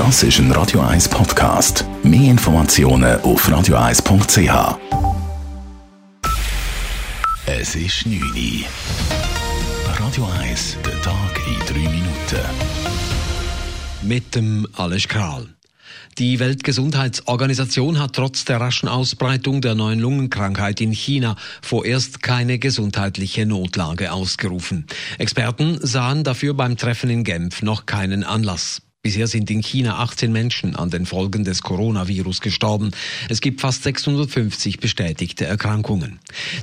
Das ist ein Radio 1 Podcast. Mehr Informationen auf radio1.ch. Es ist 9 Uhr. Radio 1, der Tag in 3 Minuten. Mit dem Alles Kral. Die Weltgesundheitsorganisation hat trotz der raschen Ausbreitung der neuen Lungenkrankheit in China vorerst keine gesundheitliche Notlage ausgerufen. Experten sahen dafür beim Treffen in Genf noch keinen Anlass. Bisher sind in China 18 Menschen an den Folgen des Coronavirus gestorben. Es gibt fast 650 bestätigte Erkrankungen.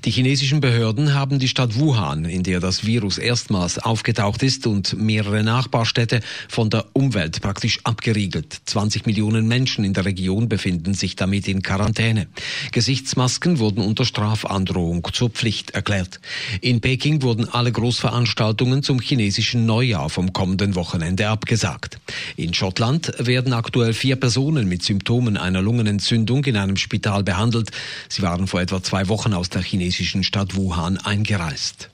Die chinesischen Behörden haben die Stadt Wuhan, in der das Virus erstmals aufgetaucht ist, und mehrere Nachbarstädte von der Umwelt praktisch abgeriegelt. 20 Millionen Menschen in der Region befinden sich damit in Quarantäne. Gesichtsmasken wurden unter Strafandrohung zur Pflicht erklärt. In Peking wurden alle Großveranstaltungen zum chinesischen Neujahr vom kommenden Wochenende abgesagt. In Schottland werden aktuell vier Personen mit Symptomen einer Lungenentzündung in einem Spital behandelt. Sie waren vor etwa zwei Wochen aus der chinesischen Stadt Wuhan eingereist.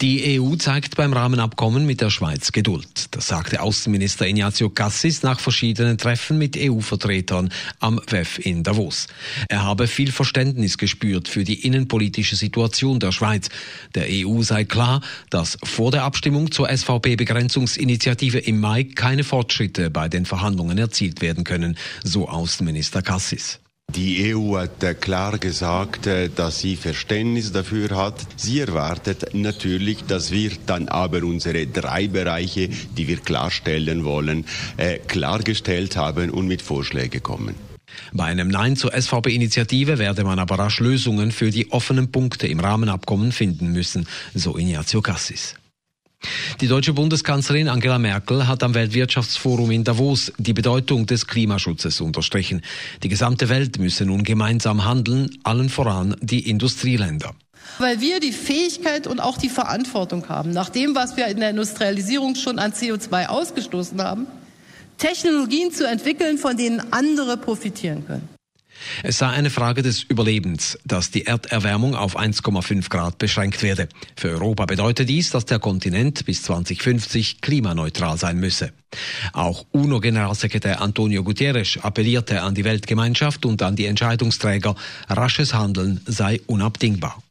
Die EU zeigt beim Rahmenabkommen mit der Schweiz Geduld. Das sagte Außenminister Ignazio Cassis nach verschiedenen Treffen mit EU-Vertretern am WEF in Davos. Er habe viel Verständnis gespürt für die innenpolitische Situation der Schweiz. Der EU sei klar, dass vor der Abstimmung zur SVP-Begrenzungsinitiative im Mai keine Fortschritte bei den Verhandlungen erzielt werden können, so Außenminister Cassis. Die EU hat äh, klar gesagt, äh, dass sie Verständnis dafür hat. Sie erwartet natürlich, dass wir dann aber unsere drei Bereiche, die wir klarstellen wollen, äh, klargestellt haben und mit Vorschlägen kommen. Bei einem Nein zur SVP-Initiative werde man aber rasch Lösungen für die offenen Punkte im Rahmenabkommen finden müssen, so Ignazio Cassis. Die deutsche Bundeskanzlerin Angela Merkel hat am Weltwirtschaftsforum in Davos die Bedeutung des Klimaschutzes unterstrichen. Die gesamte Welt müsse nun gemeinsam handeln, allen voran die Industrieländer. Weil wir die Fähigkeit und auch die Verantwortung haben, nach dem, was wir in der Industrialisierung schon an CO2 ausgestoßen haben, Technologien zu entwickeln, von denen andere profitieren können. Es sei eine Frage des Überlebens, dass die Erderwärmung auf 1,5 Grad beschränkt werde. Für Europa bedeutet dies, dass der Kontinent bis 2050 klimaneutral sein müsse. Auch UNO-Generalsekretär Antonio Guterres appellierte an die Weltgemeinschaft und an die Entscheidungsträger, rasches Handeln sei unabdingbar.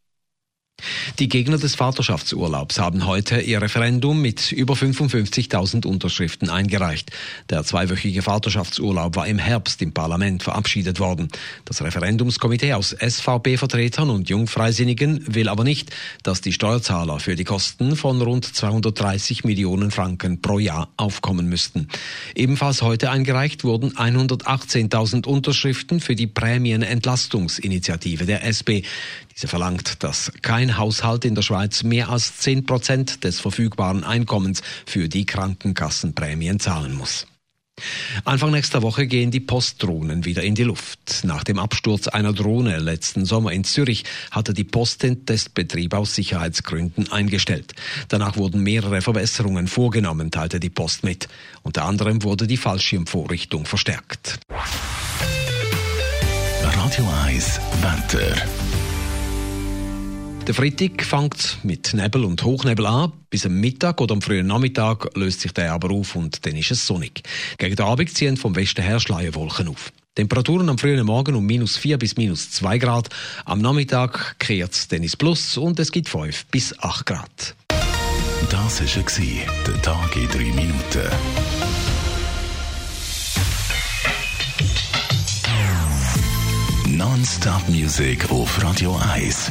Die Gegner des Vaterschaftsurlaubs haben heute ihr Referendum mit über 55.000 Unterschriften eingereicht. Der zweiwöchige Vaterschaftsurlaub war im Herbst im Parlament verabschiedet worden. Das Referendumskomitee aus SVP-Vertretern und Jungfreisinnigen will aber nicht, dass die Steuerzahler für die Kosten von rund 230 Millionen Franken pro Jahr aufkommen müssten. Ebenfalls heute eingereicht wurden 118.000 Unterschriften für die Prämienentlastungsinitiative der SP. Diese verlangt, dass kein Haushalt in der Schweiz mehr als 10 Prozent des verfügbaren Einkommens für die Krankenkassenprämien zahlen muss. Anfang nächster Woche gehen die Postdrohnen wieder in die Luft. Nach dem Absturz einer Drohne letzten Sommer in Zürich hatte die Post den Testbetrieb aus Sicherheitsgründen eingestellt. Danach wurden mehrere Verbesserungen vorgenommen, teilte die Post mit. Unter anderem wurde die Fallschirmvorrichtung verstärkt. Radio 1 Wetter. Der Freitag fängt mit Nebel und Hochnebel an. Bis am Mittag oder am frühen Nachmittag löst sich der aber auf und dann ist es sonnig. Gegen den Abend ziehen vom Westen her Schleierwolken auf. Temperaturen am frühen Morgen um minus 4 bis minus 2 Grad. Am Nachmittag kehrt es dann Plus und es gibt 5 bis 8 Grad. Das war der Tag in 3 Minuten. Non-Stop Music auf Radio 1.